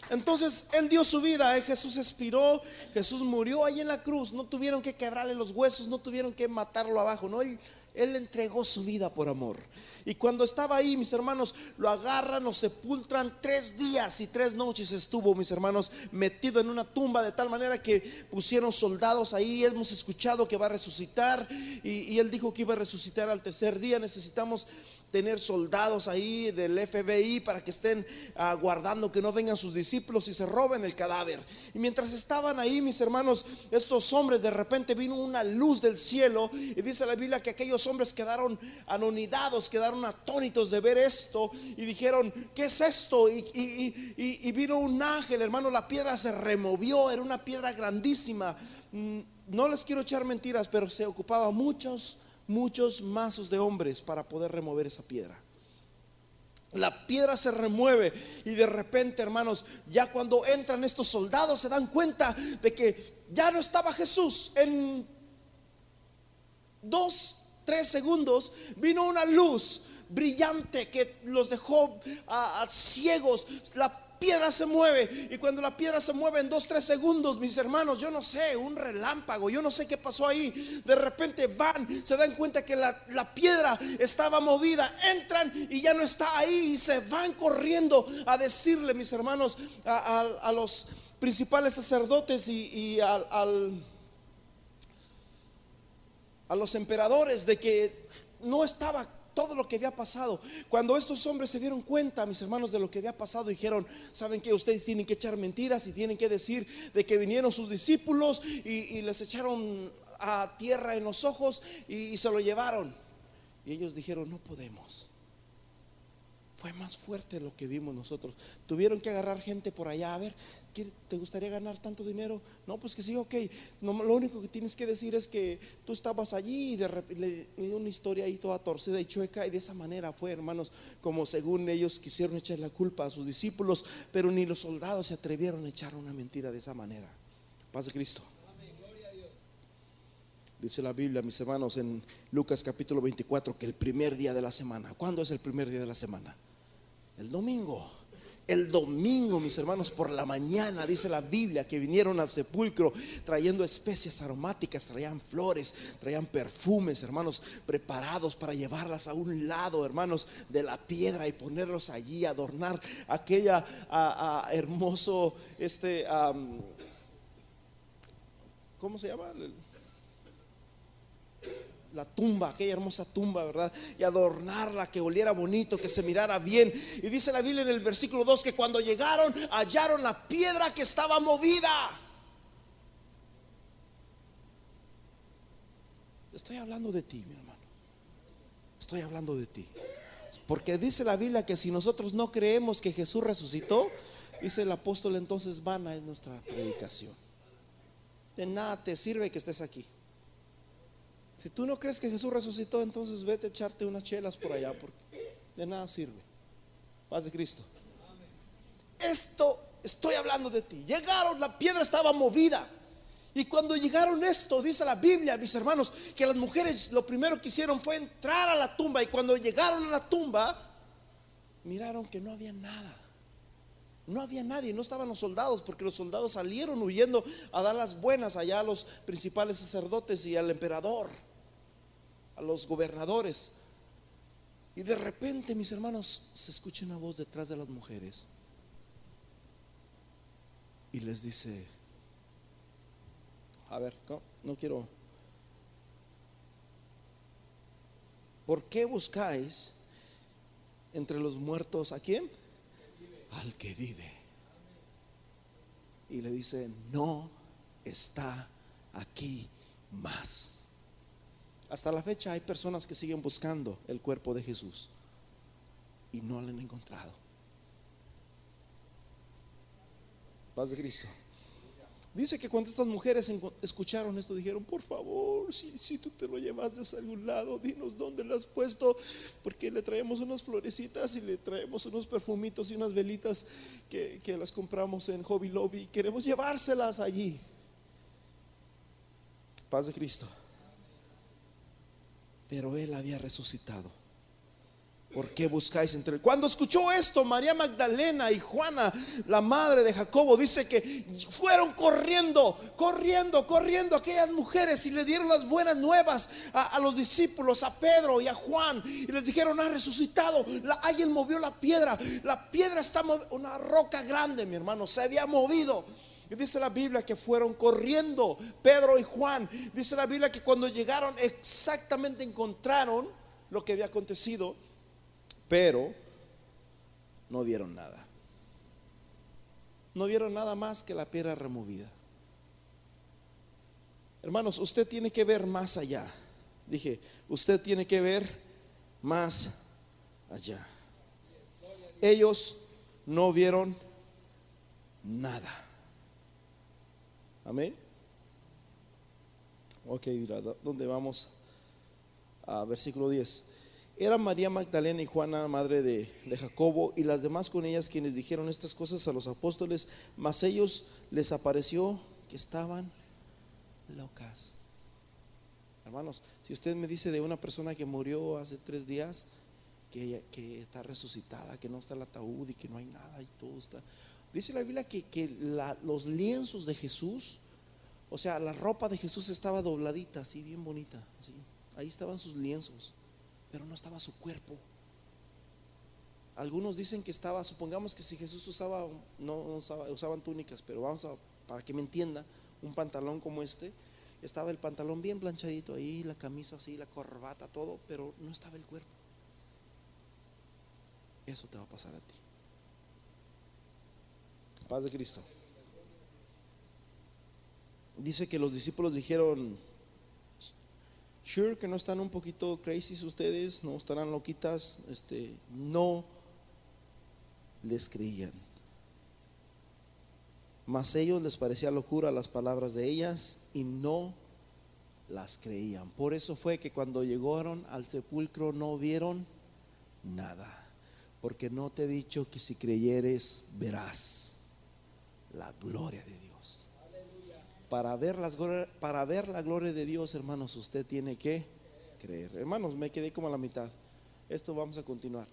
Entonces Él dio su vida, ¿eh? Jesús expiró, Jesús murió ahí en la cruz, no tuvieron que quebrarle los huesos, no tuvieron que matarlo abajo, no, Él, él entregó su vida por amor. Y cuando estaba ahí, mis hermanos, lo agarran, lo sepultan. Tres días y tres noches estuvo, mis hermanos, metido en una tumba de tal manera que pusieron soldados ahí. Hemos escuchado que va a resucitar. Y, y él dijo que iba a resucitar al tercer día. Necesitamos tener soldados ahí del FBI para que estén aguardando que no vengan sus discípulos y se roben el cadáver. Y mientras estaban ahí, mis hermanos, estos hombres, de repente vino una luz del cielo y dice la Biblia que aquellos hombres quedaron anonidados, quedaron atónitos de ver esto y dijeron, ¿qué es esto? Y, y vino un ángel, hermano, la piedra se removió, era una piedra grandísima. Mm, no les quiero echar mentiras, pero se ocupaba muchos muchos mazos de hombres para poder remover esa piedra. La piedra se remueve y de repente, hermanos, ya cuando entran estos soldados se dan cuenta de que ya no estaba Jesús. En dos, tres segundos vino una luz brillante que los dejó a, ciegos. La piedra se mueve. Y cuando la piedra se mueve en dos, tres segundos, mis hermanos, yo no sé, un relámpago, yo no sé qué pasó ahí. De repente van, se dan cuenta que la, piedra estaba movida, entran y ya no está ahí y se van corriendo a decirle, mis hermanos, a, los principales sacerdotes y, al, a los emperadores de que no estaba todo lo que había pasado. Cuando estos hombres se dieron cuenta, mis hermanos, de lo que había pasado, dijeron, ¿saben que Ustedes tienen que echar mentiras y tienen que decir de que vinieron sus discípulos y, les echaron a tierra en los ojos y se lo llevaron. Y ellos dijeron, no podemos. Fue más fuerte lo que vimos nosotros. Tuvieron que agarrar gente por allá. A ver, ¿te gustaría ganar tanto dinero? No, pues que sí, ok. No, lo único que tienes que decir es que tú estabas allí y de repente una historia ahí toda torcida y chueca. Y de esa manera fue, hermanos, como según ellos quisieron echar la culpa a sus discípulos, pero ni los soldados se atrevieron a echar una mentira de esa manera. Paz de Cristo. Dice la Biblia, mis hermanos, en Lucas capítulo 24, que el primer día de la semana, ¿cuándo es el primer día de la semana? El domingo. El domingo, mis hermanos, por la mañana, dice la Biblia, que vinieron al sepulcro trayendo especias aromáticas, traían flores, traían perfumes, hermanos, preparados para llevarlas a un lado, hermanos, de la piedra y ponerlos allí, adornar aquella hermoso, este, ¿cómo se llama? La tumba, aquella hermosa tumba, ¿verdad? Y adornarla, que oliera bonito, que se mirara bien. Y dice la Biblia en el versículo 2 que cuando llegaron hallaron la piedra que estaba movida. Estoy hablando de ti, mi hermano. Estoy hablando de ti. Porque dice la Biblia que si nosotros no creemos que Jesús resucitó, dice el apóstol entonces vana es nuestra predicación. De nada te sirve que estés aquí. Si tú no crees que Jesús resucitó, entonces vete a echarte unas chelas por allá, porque de nada sirve. Paz de Cristo. Esto estoy hablando de ti. Llegaron, la piedra estaba movida. Y cuando llegaron esto, dice la Biblia, mis hermanos, que las mujeres lo primero que hicieron fue entrar a la tumba. Y cuando llegaron a la tumba, miraron que no había nada. No había nadie, no estaban los soldados, porque los soldados salieron huyendo a dar las buenas allá a los principales sacerdotes y al emperador, a los gobernadores. Y de repente, mis hermanos, se escucha una voz detrás de las mujeres y les dice, a ver, no, no quiero ¿Por qué buscáis entre los muertos a quién? Al que vive. Y le dice, no está aquí más. Hasta la fecha hay personas que siguen buscando el cuerpo de Jesús y no lo han encontrado. Paz de Cristo. Dice que cuando estas mujeres escucharon esto, dijeron, por favor, si, tú te lo llevas de algún lado, dinos dónde lo has puesto, porque le traemos unas florecitas y le traemos unos perfumitos y unas velitas que, que las compramos en Hobby Lobby. Queremos llevárselas allí. Paz de Cristo. Pero Él había resucitado. ¿Por qué buscáis entre él? Cuando escuchó esto, María Magdalena y Juana, la madre de Jacobo, dice que fueron corriendo, corriendo, corriendo aquellas mujeres y le dieron las buenas nuevas a, los discípulos, a Pedro y a Juan, y les dijeron, ha resucitado, alguien movió la piedra, la piedra está una roca grande, mi hermano, se había movido. Dice la Biblia que fueron corriendo Pedro y Juan. Dice la Biblia que cuando llegaron exactamente encontraron lo que había acontecido pero no vieron nada. No vieron nada más que la piedra removida. Hermanos, usted tiene que ver más allá. Dije, usted tiene que ver más allá. Ellos no vieron nada. Amén. Ok, ¿dónde vamos? A versículo 10. Era María Magdalena y Juana, madre de, Jacobo, y las demás con ellas quienes dijeron estas cosas a los apóstoles, mas ellos les apareció que estaban locas. Hermanos, si usted me dice de una persona que murió hace tres días, que, que está resucitada, que no está el ataúd y que no hay nada y todo está... Dice la Biblia que, que los lienzos de Jesús, o sea, la ropa de Jesús estaba dobladita, así bien bonita. Ahí estaban sus lienzos pero no estaba su cuerpo. Algunos dicen que estaba, supongamos que si Jesús usaba, no usaba, usaban túnicas, pero vamos a, para que me entienda, un pantalón como este, estaba el pantalón bien planchadito ahí, la camisa así, la corbata, todo, pero no estaba el cuerpo. Eso te va a pasar a ti. Paz de Cristo. Dice que los discípulos dijeron, Sure que no están un poquito crazy ustedes, no estarán loquitas, este, no les creían. Mas ellos les parecía locura las palabras de ellas y no las creían. Por eso fue que cuando llegaron al sepulcro no vieron nada. Porque no te he dicho que si creyeres verás la gloria de Dios. Para ver, las, para ver la gloria de Dios, hermanos, usted tiene que creer. Hermanos, me quedé como a la mitad. Esto vamos a continuar.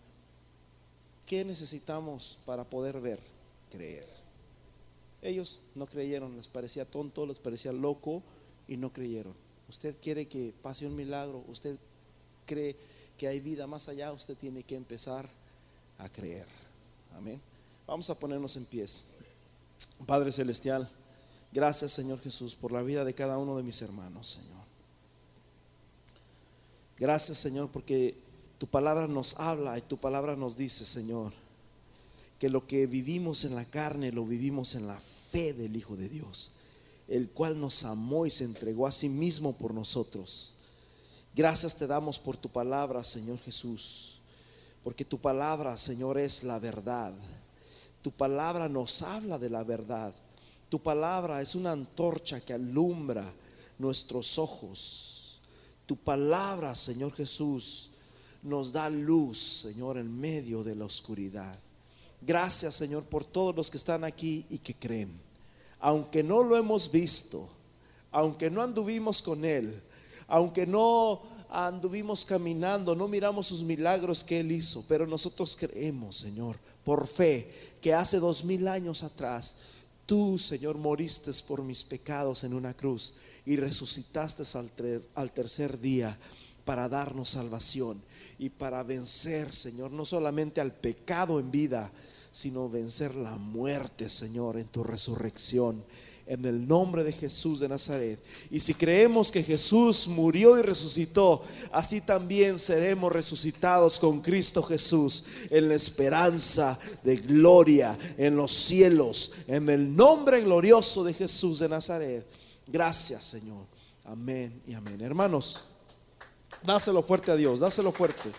¿Qué necesitamos para poder ver? Creer. Ellos no creyeron, les parecía tonto, les parecía loco y no creyeron. Usted quiere que pase un milagro, usted cree que hay vida más allá, usted tiene que empezar a creer. Amén. Vamos a ponernos en pies. Padre Celestial. Gracias, Señor Jesús, por la vida de cada uno de mis hermanos, Señor. Gracias, Señor, porque tu palabra nos habla y tu palabra nos dice, Señor, que lo que vivimos en la carne lo vivimos en la fe del Hijo de Dios, el cual nos amó y se entregó a sí mismo por nosotros. Gracias te damos por tu palabra, Señor Jesús, porque tu palabra, Señor, es la verdad. Tu palabra nos habla de la verdad. Tu palabra es una antorcha que alumbra nuestros ojos. Tu palabra, Señor Jesús, nos da luz, Señor, en medio de la oscuridad. Gracias, Señor, por todos los que están aquí y que creen. Aunque no lo hemos visto, aunque no anduvimos con Él, aunque no anduvimos caminando, no miramos sus milagros que Él hizo, pero nosotros creemos, Señor, por fe, que hace dos mil años atrás, tú, Señor, moriste por mis pecados en una cruz y resucitaste al, al tercer día para darnos salvación y para vencer, Señor, no solamente al pecado en vida, sino vencer la muerte, Señor, en tu resurrección en el nombre de Jesús de Nazaret. Y si creemos que Jesús murió y resucitó, así también seremos resucitados con Cristo Jesús en la esperanza de gloria en los cielos, en el nombre glorioso de Jesús de Nazaret. Gracias, Señor. Amén y amén. Hermanos, dáselo fuerte a Dios, dáselo fuerte.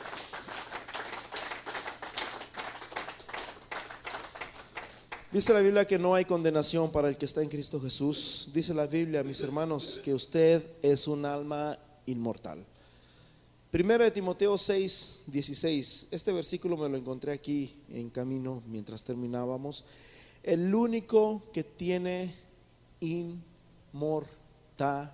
Dice la Biblia que no hay condenación para el que está en Cristo Jesús. Dice la Biblia, mis hermanos, que usted es un alma inmortal. Primero de Timoteo 6, 16. Este versículo me lo encontré aquí en camino mientras terminábamos. El único que tiene inmortalidad.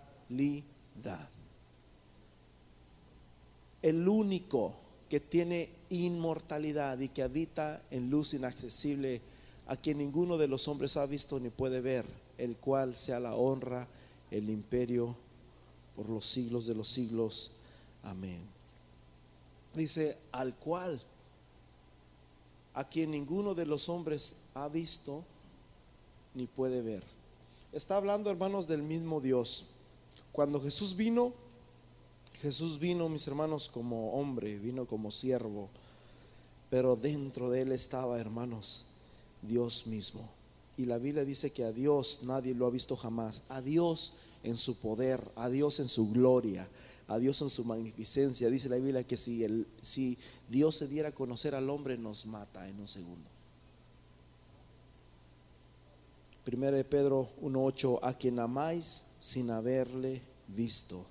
El único que tiene inmortalidad y que habita en luz inaccesible a quien ninguno de los hombres ha visto ni puede ver, el cual sea la honra, el imperio por los siglos de los siglos. Amén. Dice, al cual, a quien ninguno de los hombres ha visto ni puede ver. Está hablando, hermanos, del mismo Dios. Cuando Jesús vino, Jesús vino, mis hermanos, como hombre, vino como siervo, pero dentro de él estaba, hermanos, Dios mismo. Y la Biblia dice que a Dios nadie lo ha visto jamás. A Dios en su poder, a Dios en su gloria, a Dios en su magnificencia. Dice la Biblia que si, el, si Dios se diera a conocer al hombre, nos mata en un segundo. Primera de Pedro 1.8, a quien amáis sin haberle visto,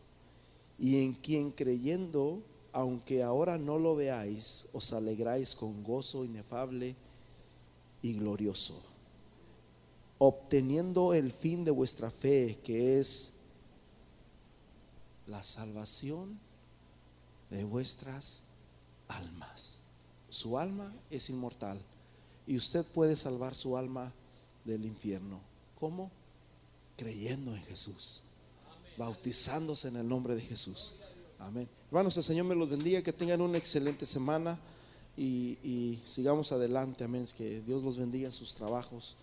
y en quien creyendo, aunque ahora no lo veáis, os alegráis con gozo inefable y glorioso, obteniendo el fin de vuestra fe, que es la salvación de vuestras almas. Su alma es inmortal y usted puede salvar su alma del infierno. ¿Cómo? Creyendo en Jesús, bautizándose en el nombre de Jesús. Amén. Hermanos, el Señor me los bendiga, que tengan una excelente semana y, sigamos adelante, amén. Que Dios los bendiga en sus trabajos.